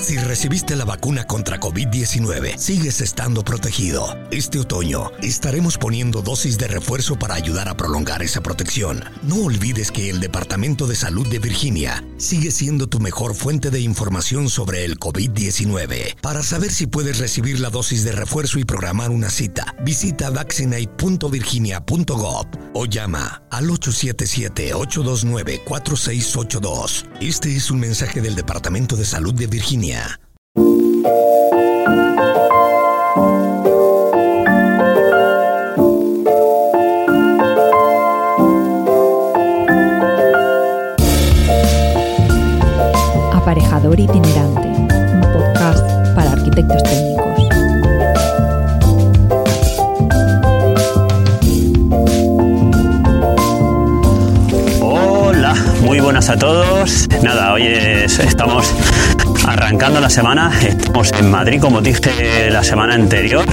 Si recibiste la vacuna contra COVID-19, sigues estando protegido. Este otoño estaremos poniendo dosis de refuerzo para ayudar a prolongar esa protección. No olvides que el Departamento de Salud de Virginia sigue siendo tu mejor fuente de información sobre el COVID-19. Para saber si puedes recibir la dosis de refuerzo y programar una cita, visita vaccinate.virginia.gov o llama al 877-829-4682. Este es un mensaje del Departamento de Salud de Virginia. Aparejador itinerante, un podcast para arquitectos técnicos. Hola, muy buenas a todos. Nada, hoy es- estamos arrancando la semana. Estamos en Madrid, como dije la semana anterior.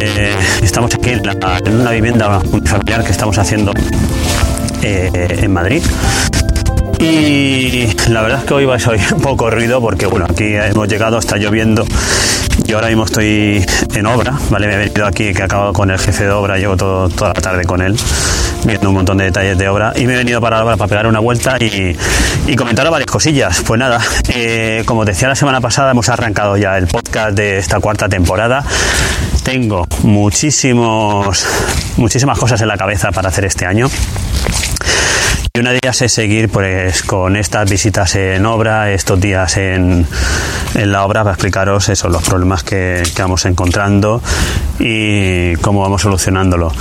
Eh, estamos aquí en, una vivienda familiar que estamos haciendo eh, en Madrid. Y la verdad es que hoy vais a oír un poco ruido porque, bueno, aquí hemos llegado, está lloviendo. Yo ahora mismo estoy en obra, ¿vale? Me he venido aquí, que acabo con el jefe de obra, llevo todo- toda la tarde con él, viendo un montón de detalles de obra. Y me he venido para la obra para pegar una vuelta y, y comentar varias cosillas. Pues nada, eh, como decía la semana pasada, hemos arrancado ya el podcast de esta cuarta temporada. Tengo muchísimos, muchísimas cosas en la cabeza para hacer este año. Y una de ellas es seguir pues con estas visitas en obra, estos días en, en la obra para explicaros eso, los problemas que, que vamos encontrando y cómo vamos solucionándolo.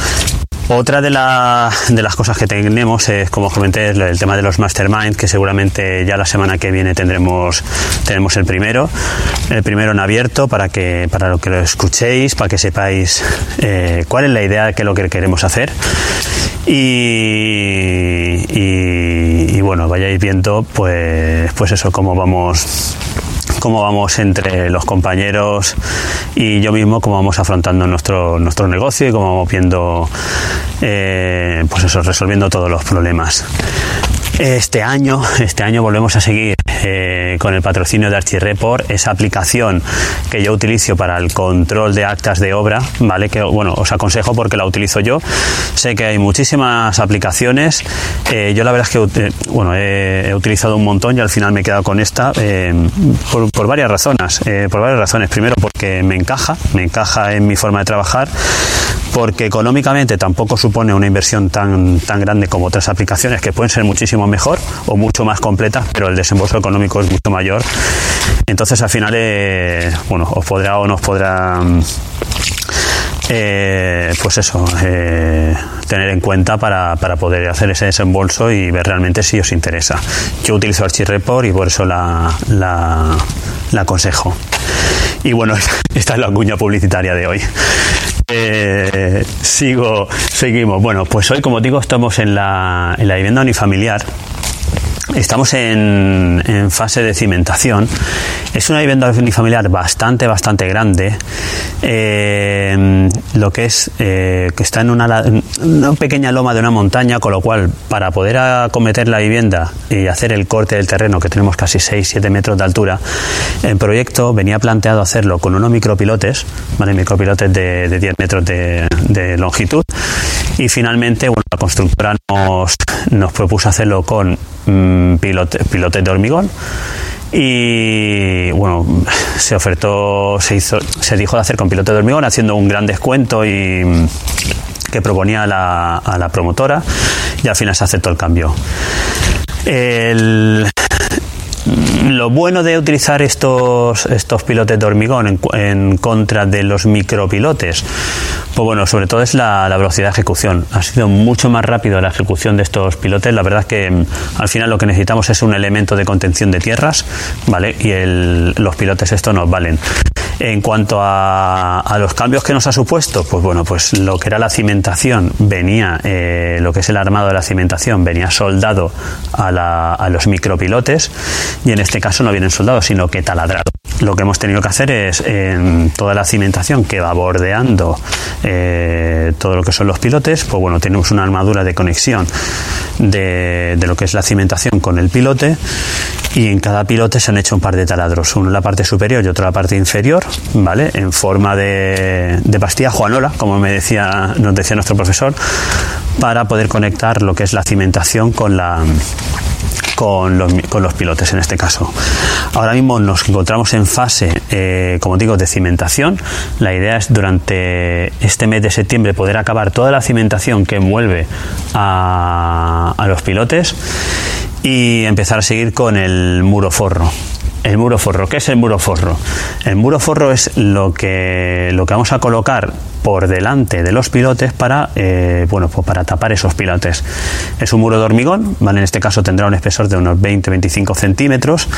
Otra de, la- de las cosas que tenemos es, como comenté, el, tema de los mastermind, que seguramente ya la semana que viene tendremos, tenemos el primero, el primero en abierto para que para lo que lo escuchéis, para que sepáis eh, cuál es la idea de qué es lo que queremos hacer. Y, y- y bueno, vayáis viendo pues, pues eso, cómo vamos cómo vamos entre los compañeros y yo mismo, cómo vamos afrontando nuestro, nuestro negocio y cómo vamos viendo, eh, pues eso, resolviendo todos los problemas. Este año, este año volvemos a seguir eh, con el patrocinio de Archireport, esa aplicación que yo utilizo para el control de actas de obra, ¿vale? Que bueno, os aconsejo porque la utilizo yo. Sé que hay muchísimas aplicaciones. Eh, yo la verdad es que eh, bueno, he, he utilizado un montón y al final me he quedado con esta eh, por, por varias razones. eh, por varias razones. Primero porque me encaja, me encaja en mi forma de trabajar porque económicamente tampoco supone una inversión tan, tan grande como otras aplicaciones que pueden ser muchísimo mejor o mucho más completas, pero el desembolso económico es mucho mayor. Entonces al final, eh, bueno, os podrá o no os podrá... mm, eh, pues eso, eh, tener en cuenta para, para poder hacer ese desembolso y ver realmente si os interesa. Yo utilizo Archireport y por eso la, la, aconsejo. Y bueno, esta es la cuña publicitaria de hoy. Sigo, seguimos. Bueno, pues hoy, como digo, estamos en la, en la vivienda unifamiliar. Estamos en, en fase de cimentación. Es una vivienda unifamiliar bastante, bastante grande. Eh, lo que es eh, que está en una, pequeña loma de una montaña, con lo cual, para poder acometer la vivienda y hacer el corte del terreno, que tenemos casi 6-7 metros de altura, el proyecto venía planteado hacerlo con unos micropilotes, ¿vale? micropilotes de, de 10 metros de, de longitud. Y finalmente, bueno, la constructora nos, nos propuso hacerlo con mm, pilote- pilotes de hormigón. Y bueno, se ofertó, se hizo, se dijo de hacer con pilotes de hormigón, haciendo un gran descuento y que proponía la, a la promotora, y al final se aceptó el cambio. El, lo bueno de utilizar estos, estos pilotes de hormigón en, en contra de los micropilotes, pues bueno, sobre todo es la, la velocidad de ejecución. Ha sido mucho más rápido la ejecución de estos pilotes. La verdad es que mm, al final lo que necesitamos es un elemento de contención de tierras, ¿vale? Y los pilotes esto nos valen. En cuanto a, los cambios que nos ha supuesto, pues bueno, pues lo que era la cimentación venía, eh, lo que es el armado de la cimentación venía soldado a, a los micropilotes y en este caso no vienen soldados, sino que taladrado lo que hemos tenido que hacer es en toda la cimentación que va bordeando eh, todo lo que son los pilotes, pues bueno, tenemos una armadura de conexión de, lo que es la cimentación con el pilote y en cada pilote se han hecho un par de taladros, uno en la parte superior y otro en la parte inferior, ¿vale? En forma de, de pastilla juanola, como me decía, nos decía nuestro profesor, para poder conectar lo que es la cimentación con la con los, pilotes en este caso. Ahora mismo nos encontramos en fase, eh, como digo, de cimentación. La idea es durante este mes de septiembre poder acabar toda la cimentación que envuelve a los pilotes y empezar a seguir con el muro forro. El muro forro, ¿qué es el muro forro? El muro forro es lo que, lo que vamos a colocar por delante de los pilotes para, eh, bueno, pues para tapar esos pilotes. Es un muro de hormigón, ¿vale? en este caso tendrá un espesor de unos 20-25 centímetros.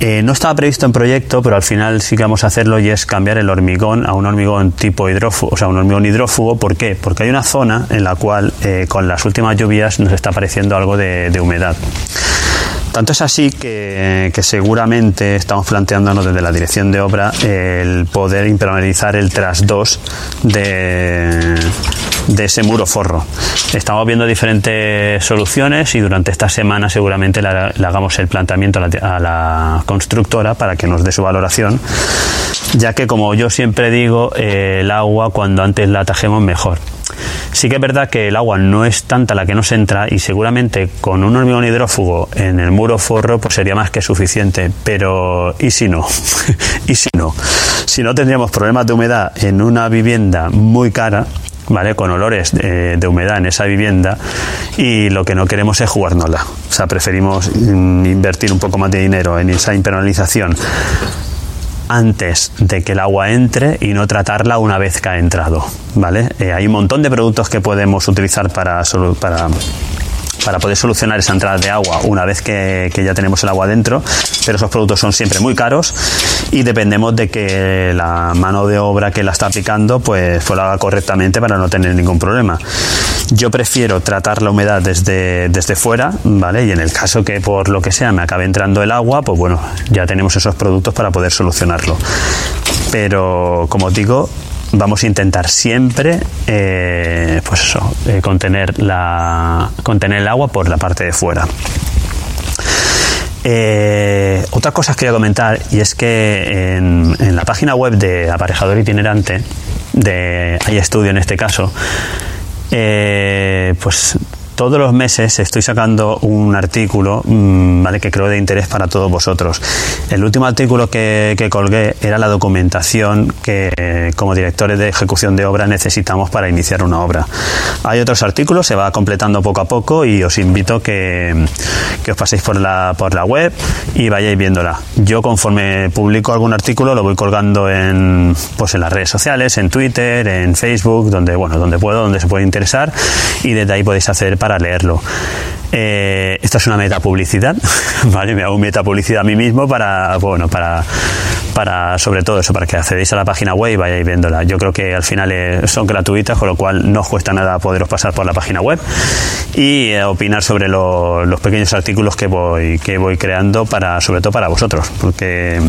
Eh, no estaba previsto en proyecto, pero al final sí que vamos a hacerlo y es cambiar el hormigón a un hormigón tipo hidrófugo, o sea, un hormigón hidrófugo. ¿Por qué? Porque hay una zona en la cual eh, con las últimas lluvias nos está apareciendo algo de, de humedad. Tanto es así que, seguramente estamos planteándonos desde la dirección de obra el poder impermeabilizar el tras 2 de, de ese muro forro. Estamos viendo diferentes soluciones y durante esta semana seguramente le, hagamos el planteamiento a la, constructora para que nos dé su valoración, ya que como yo siempre digo, eh, el agua cuando antes la atajemos mejor. Sí que es verdad que el agua no es tanta la que nos entra y seguramente con un hormigón hidrófugo en el muro forro pues sería más que suficiente, pero ¿y si no? ¿Y si no? Si no tendríamos problemas de humedad en una vivienda muy cara, ¿vale? Con olores de, de, humedad en esa vivienda y lo que no queremos es jugárnosla. O sea, preferimos mm, invertir un poco más de dinero en esa impermeabilización antes de que el agua entre y no tratarla una vez que ha entrado. ¿vale? Eh, hay un montón de productos que podemos utilizar para, para para poder solucionar esa entrada de agua una vez que, ya tenemos el agua dentro, pero esos productos son siempre muy caros y dependemos de que la mano de obra que la está aplicando pues, pues lo haga correctamente para no tener ningún problema. Yo prefiero tratar la humedad desde, desde fuera, ¿vale? Y en el caso que por lo que sea me acabe entrando el agua, pues bueno, ya tenemos esos productos para poder solucionarlo. Pero como digo, vamos a intentar siempre eh, pues eh, contener, la, contener el agua por la parte de fuera. Eh, otra cosa que quería comentar y es que en, en, la página web de aparejador itinerante, de Hay Estudio en este caso, pues todos los meses estoy sacando un artículo mm, ¿vale? que creo de interés para todos vosotros. El último artículo que, colgué era la documentación que como directores de ejecución de obra necesitamos para iniciar una obra. Hay otros artículos, se va completando poco a poco y os invito que, que os paséis por la, por la web y vayáis viéndola. Yo conforme publico algún artículo lo voy colgando en, pues en las redes sociales, en Twitter, en Facebook, donde, bueno, donde puedo, donde se puede interesar y desde ahí podéis hacer para leerlo. Eh, esta es una meta publicidad, ¿vale? Me hago meta publicidad a mí mismo para, bueno, para, para sobre todo eso, para que accedéis a la página web y vayáis viéndola. Yo creo que al final son gratuitas, con lo cual no os cuesta nada poderos pasar por la página web y eh, opinar sobre los pequeños artículos que voy, que voy creando para, sobre todo para vosotros, porque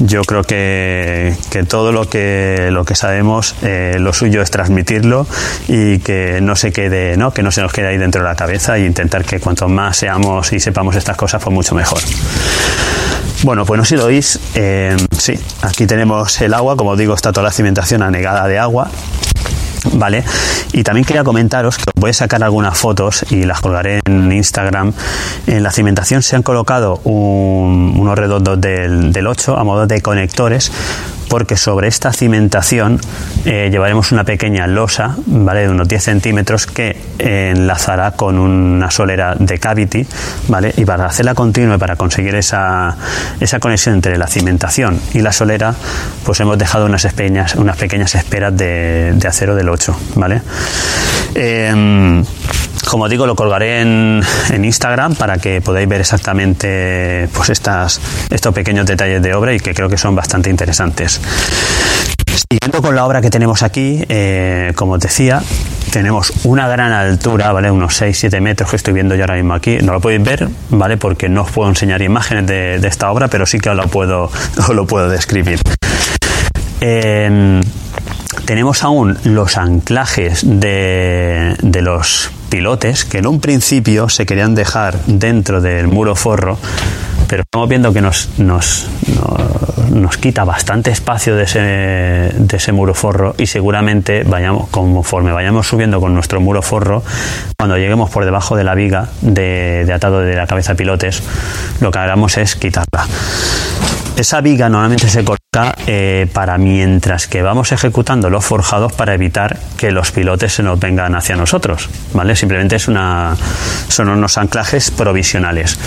yo creo que, que todo lo que, lo que sabemos, eh, lo suyo es transmitirlo y que no se quede, ¿no? que no se nos quede ahí dentro de la cabeza e intentar que cuanto más seamos y sepamos estas cosas, pues mucho mejor. Bueno, pues no sé si lo oís, eh, sí, aquí tenemos el agua, como digo, está toda la cimentación anegada de agua. ¿Vale? Y también quería comentaros que os voy a sacar algunas fotos y las colgaré en Instagram. En la cimentación se han colocado unos redondos del, del 8 a modo de conectores porque sobre esta cimentación eh, llevaremos una pequeña losa, ¿vale? De unos 10 centímetros que enlazará con una solera de cavity, ¿vale? Y para hacerla continua y para conseguir esa, esa conexión entre la cimentación y la solera, pues hemos dejado unas pequeñas, unas pequeñas esperas de, acero del 8, ¿vale? Em, como digo, lo colgaré en, Instagram para que podáis ver exactamente pues estas, estos pequeños detalles de obra y que creo que son bastante interesantes. Siguiendo con la obra que tenemos aquí, eh, como os decía, tenemos una gran altura, ¿vale? Unos 6-7 metros que estoy viendo yo ahora mismo aquí. No lo podéis ver, ¿vale? Porque no os puedo enseñar imágenes de, esta obra, pero sí que os lo puedo, lo puedo describir. tenemos aún los anclajes de los pilotes que en un principio se querían dejar dentro del muro forro pero estamos viendo que nos, nos, nos, quita bastante espacio de ese, de ese muro forro y seguramente vayamos, conforme vayamos subiendo con nuestro muro forro, cuando lleguemos por debajo de la viga de, de atado de la cabeza pilotes, lo que hagamos es quitarla. Esa viga normalmente se coloca eh, para mientras que vamos ejecutando los forjados para evitar que los pilotes se nos vengan hacia nosotros, ¿vale? Simplemente es una, son unos anclajes provisionales.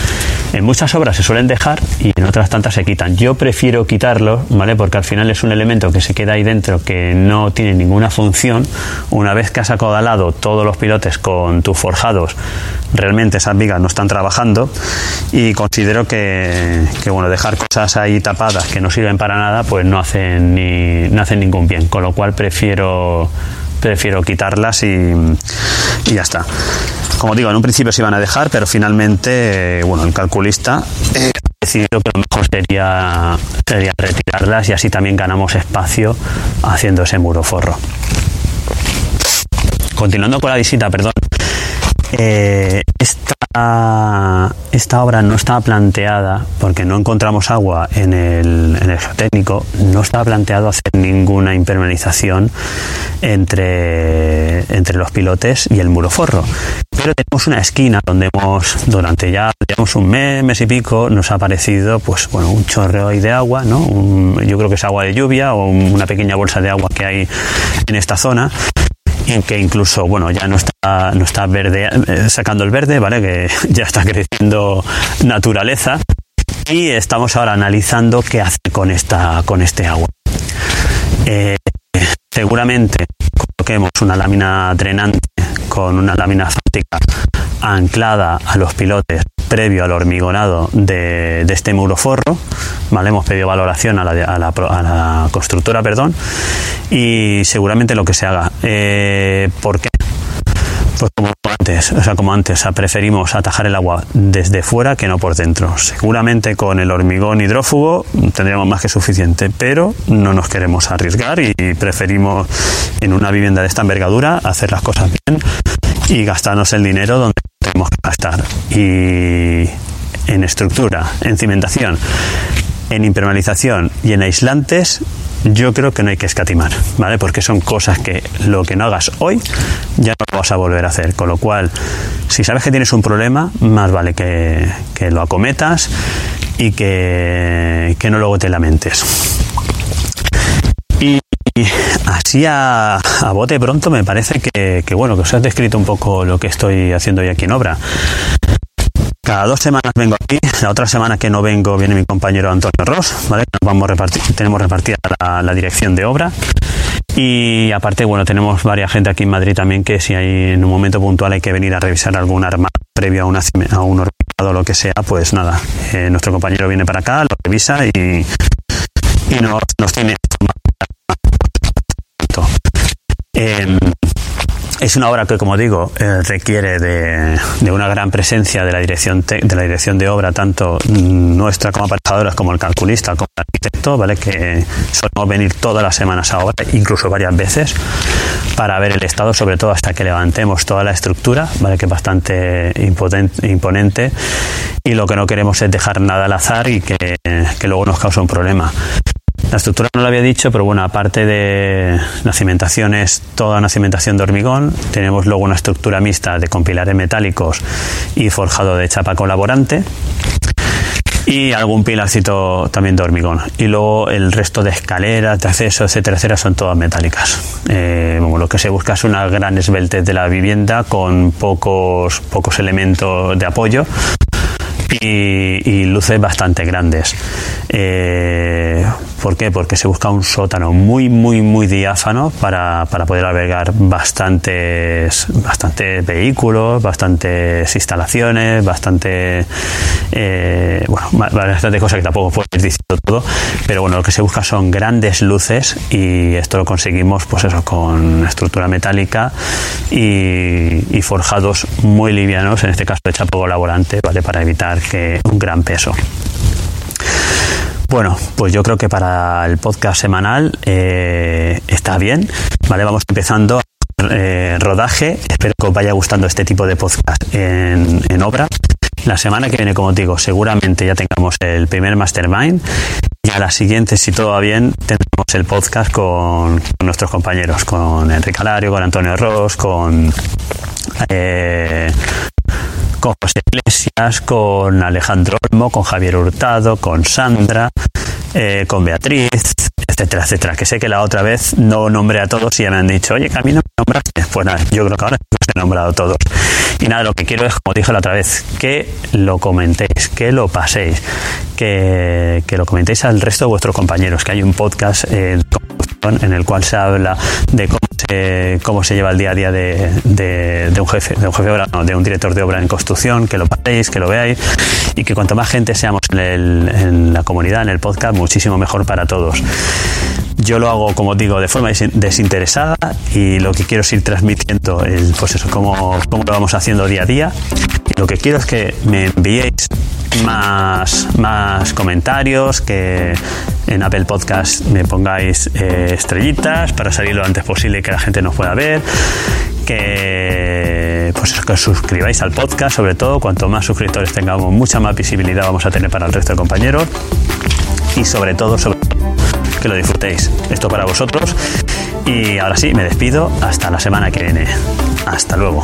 En muchas obras se suelen dejar y en otras tantas se quitan. Yo prefiero quitarlo, ¿vale? Porque al final es un elemento que se queda ahí dentro que no tiene ninguna función. Una vez que has acodalado todos los pilotes con tus forjados, realmente esas vigas no están trabajando y considero que, que bueno, dejar cosas ahí tapadas que no sirven para nada, pues no hacen, ni, no hacen ningún bien. Con lo cual prefiero, prefiero quitarlas y, ya está. Como digo, en un principio se iban a dejar, pero finalmente, bueno, el calculista eh, decidido que lo mejor sería, sería retirarlas y así también ganamos espacio haciendo ese muro forro. Continuando con la visita, perdón. Eh, esta, esta obra no estaba planteada, porque no encontramos agua en el, en el geotécnico, no estaba planteado hacer ninguna impermeabilización entre, entre los pilotes y el muro forro. Pero tenemos una esquina donde hemos, durante ya digamos, un mes, mes y pico, nos ha aparecido pues, bueno, un chorreo ahí de agua, ¿no? yo creo que es agua de lluvia o una pequeña bolsa de agua que hay en esta zona que incluso, bueno, ya no está, no está verde, eh, sacando el verde, ¿vale? Que ya está creciendo naturaleza. Y estamos ahora analizando qué hacer con esta, con este agua. Eh, seguramente coloquemos una lámina drenante con una lámina fáctica anclada a los pilotes previo al hormigonado de, este muro forro. ¿vale? Hemos pedido valoración a la, constructora perdón, y seguramente lo que se haga. Eh, ¿Por qué? Pues como antes, o sea, como antes, preferimos atajar el agua desde fuera que no por dentro. Seguramente con el hormigón hidrófugo tendríamos más que suficiente, pero no nos queremos arriesgar y preferimos en una vivienda de esta envergadura hacer las cosas bien y gastarnos el dinero donde tenemos que gastar. Y en estructura, en cimentación, en impermeabilización y en aislantes, yo creo que no hay que escatimar, ¿vale? Porque son cosas que lo que no hagas hoy ya no lo vas a volver a hacer. Con lo cual, si sabes que tienes un problema, más vale que, lo acometas y que, no luego te lamentes. Así a, bote pronto me parece que, bueno, que os he descrito un poco lo que estoy haciendo hoy aquí en obra. Cada dos semanas vengo aquí, la otra semana que no vengo viene mi compañero Antonio Ross, ¿vale? Nos vamos repartir, tenemos repartida la, dirección de obra. Y aparte, bueno, tenemos varias gente aquí en Madrid también que si hay en un momento puntual hay que venir a revisar algún arma previo a, un hormigado o lo que sea, pues nada, eh, nuestro compañero viene para acá, lo revisa y, y nos, nos tiene Em, es una obra que, como digo, eh, requiere de, una gran presencia de la dirección de la dirección de obra, tanto nuestra como aparejadoras, como el calculista, como el arquitecto, ¿vale? Que solemos venir todas las semanas a obra, incluso varias veces, para ver el estado, sobre todo hasta que levantemos toda la estructura, ¿vale? Que es bastante imponente. Y lo que no queremos es dejar nada al azar y que luego nos cause un problema. La estructura no lo había dicho, pero bueno, aparte de la cimentación es toda una cimentación de hormigón. Tenemos luego una estructura mixta de compilares metálicos y forjado de chapa colaborante y algún pilarcito también de hormigón. Y luego el resto de escaleras, de acceso, etcétera, etcétera, son todas metálicas. Eh, lo que se busca es una gran esbeltez de la vivienda con pocos, pocos elementos de apoyo y, luces bastante grandes. Eh, ¿Por qué? Porque se busca un sótano muy, muy, muy diáfano para, para poder albergar bastantes, bastantes vehículos, bastantes instalaciones, bastante, eh, bueno, bastante cosas que tampoco puedes decir todo, pero bueno, lo que se busca son grandes luces y esto lo conseguimos, pues eso, con estructura metálica y, y forjados muy livianos, en este caso de chapo volante, ¿vale? Para evitar que un gran peso. Bueno, pues yo creo que para el podcast semanal eh, está bien. Vale, vamos empezando eh, rodaje. Espero que os vaya gustando este tipo de podcast en, en obra. La semana que viene, como digo, seguramente ya tengamos el primer mastermind y a la siguiente, si todo va bien, tendremos el podcast con, nuestros compañeros, con Enrique Alario, con Antonio Ross, con eh, con José Iglesias, con Alejandro Olmo, con Javier Hurtado, con Sandra, eh, con Beatriz, etcétera, etcétera. Que sé que la otra vez no nombré a todos y ya me han dicho, oye, Camino, me nombraste. Pues nada, yo creo que ahora los he nombrado a todos. Y nada, lo que quiero es, como dije la otra vez, que lo comentéis, que lo paséis, que, que lo comentéis al resto de vuestros compañeros, que hay un podcast eh, en el cual se habla de cómo se, cómo se lleva el día a día de, de, de un jefe, de un jefe de obra, no, de un director de obra en construcción, que lo paséis, que lo veáis y que cuanto más gente seamos en, el, en la comunidad, en el podcast, muchísimo mejor para todos. Yo lo hago, como digo, de forma desinteresada y lo que quiero es ir transmitiendo el, pues eso, cómo, cómo lo vamos haciendo día a día. Y lo que quiero es que me enviéis más, más comentarios, que en Apple Podcast me pongáis eh, estrellitas para salir lo antes posible y que la gente nos pueda ver, que pues que suscribáis al podcast, sobre todo, cuanto más suscriptores tengamos, mucha más visibilidad vamos a tener para el resto de compañeros y sobre todo, sobre que lo disfrutéis. Esto para vosotros. Y ahora sí, me despido. Hasta la semana que viene. Hasta luego.